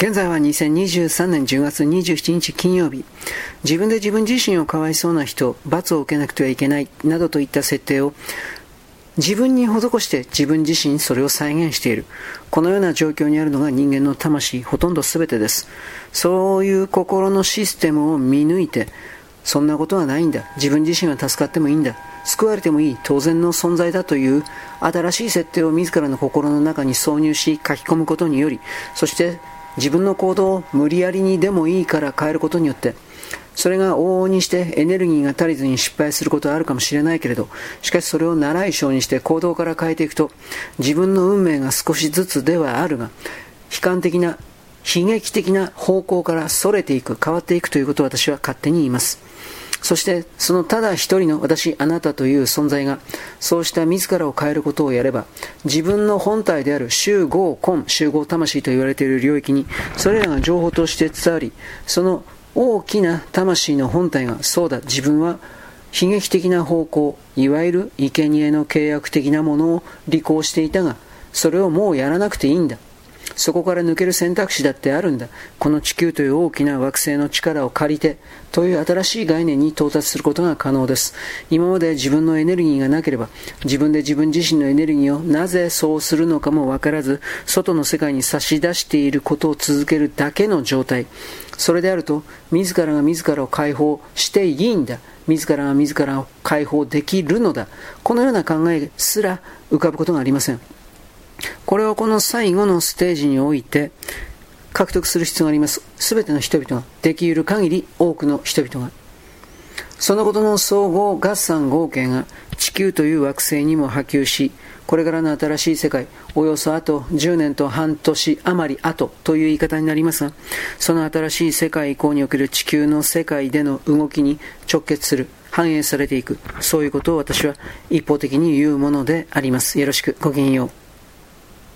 現在は2023年10月27日金曜日。自分で自分自身をかわいそうな人、罰を受けなくてはいけない、などといった設定を自分に施して自分自身それを再現している。このような状況にあるのが人間の魂、ほとんど全てです。そういう心のシステムを見抜いて、そんなことはないんだ。自分自身は助かってもいいんだ。救われてもいい、当然の存在だという新しい設定を自らの心の中に挿入し書き込むことにより、そして自分の行動を無理やりにでもいいから変えることによって、それが往々にしてエネルギーが足りずに失敗することはあるかもしれないけれど、しかしそれを習い性にして行動から変えていくと、自分の運命が少しずつではあるが、悲観的な、悲劇的な方向から逸れていく、変わっていくということを私は勝手に言います。そしてそのただ一人の私、あなたという存在がそうした自らを変えることをやれば自分の本体である集合根、集合魂と言われている領域にそれらが情報として伝わりその大きな魂の本体がそうだ、自分は悲劇的な方向、いわゆる生贄の契約的なものを履行していたがそれをもうやらなくていいんだ。そこから抜ける選択肢だってあるんだ。この地球という大きな惑星の力を借りて、という新しい概念に到達することが可能です。今まで自分のエネルギーがなければ、自分で自分自身のエネルギーをなぜそうするのかもわからず、外の世界に差し出していることを続けるだけの状態。それであると、自らが自らを解放していいんだ。自らが自らを解放できるのだ。このような考えすら浮かぶことがありません。これをこの最後のステージにおいて獲得する必要があります。すべての人々が、できる限り多くの人々が。そのことの総合合算合計が地球という惑星にも波及し、これからの新しい世界、およそあと10年と半年余り後という言い方になりますが、その新しい世界以降における地球の世界での動きに直結する、反映されていく、そういうことを私は一方的に言うものであります。よろしく、ごきげんよう。